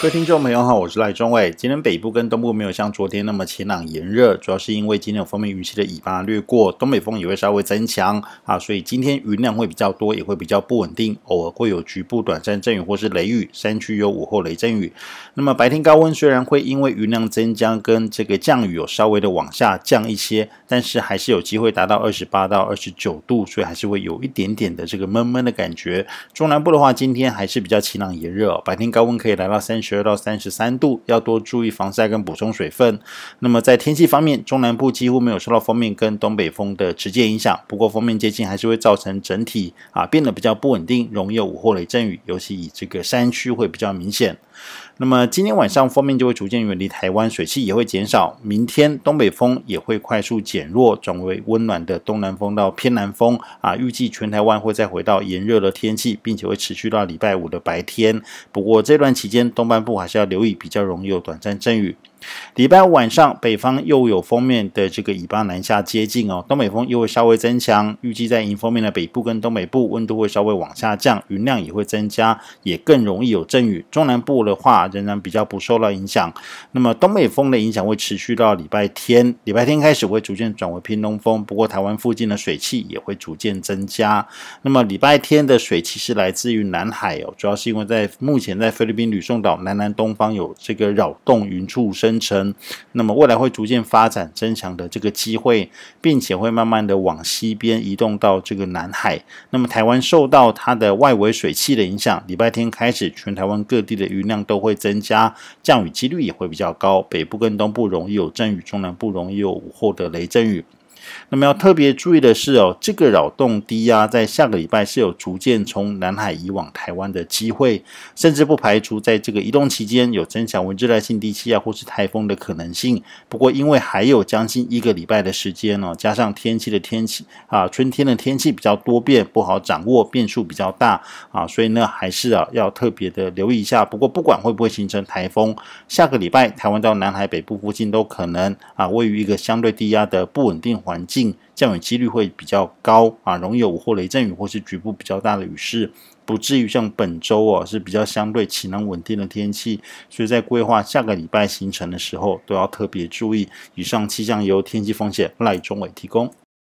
各位听众朋友好，我是赖中伟。今天北部跟东部没有像昨天那么晴朗炎热，主要是因为今天有锋面云系的尾巴掠过，东北风也会稍微增强啊，所以今天云量会比较多，也会比较不稳定，偶尔会有局部短暂阵雨或是雷雨，山区有午后雷阵雨。那么白天高温虽然会因为云量增加跟这个降雨有稍微的往下降一些，但是还是有机会达到二十八到二十九度，所以还是会有一点点的这个闷闷的感觉。中南部的话，今天还是比较晴朗炎热，白天高温可以来到三十十二到三十三度，要多注意防晒跟补充水分。那么在天气方面，中南部几乎没有受到锋面跟东北风的直接影响，不过锋面接近还是会造成整体啊变得比较不稳定，容易有午后雷阵雨，尤其以这个山区会比较明显。那么今天晚上锋面就会逐渐远离台湾，水汽也会减少。明天东北风也会快速减弱，转为温暖的东南风到偏南风啊。预计全台湾会再回到炎热的天气，并且会持续到礼拜五的白天。不过这段期间东半部还是要留意，比较容易有短暂阵雨。礼拜五晚上，北方又有锋面的这个尾巴南下接近哦，东北风又会稍微增强，预计在迎风面的北部跟东北部温度会稍微往下降，云量也会增加，也更容易有阵雨。中南部的话仍然比较不受到影响。那么东北风的影响会持续到礼拜天，礼拜天开始会逐渐转为偏东风，不过台湾附近的水汽也会逐渐增加。那么礼拜天的水汽是来自于南海哦，主要是因为在目前在菲律宾吕宋岛南南东方有这个扰动云柱生。生成，那么未来会逐渐发展增强的这个机会，并且会慢慢的往西边移动到这个南海。那么台湾受到它的外围水汽的影响，礼拜天开始，全台湾各地的云量都会增加，降雨几率也会比较高。北部跟东部容易有阵雨，中南部容易有午后的雷阵雨。那么要特别注意的是哦，这个扰动低压在下个礼拜是有逐渐从南海移往台湾的机会，甚至不排除在这个移动期间有增强为热带性低气压或是台风的可能性。不过因为还有将近一个礼拜的时间哦，加上天气的天气啊，春天的天气比较多变，不好掌握，变数比较大啊，所以呢还是啊要特别的留意一下。不过不管会不会形成台风，下个礼拜台湾到南海北部附近都可能啊位于一个相对低压的不稳定环。环境降雨几率会比较高啊，容易有午后雷阵雨或是局部比较大的雨势，不至于像本周哦是比较相对晴朗稳定的天气，所以在规划下个礼拜行程的时候都要特别注意。以上气象由天气风险赖中伟提供。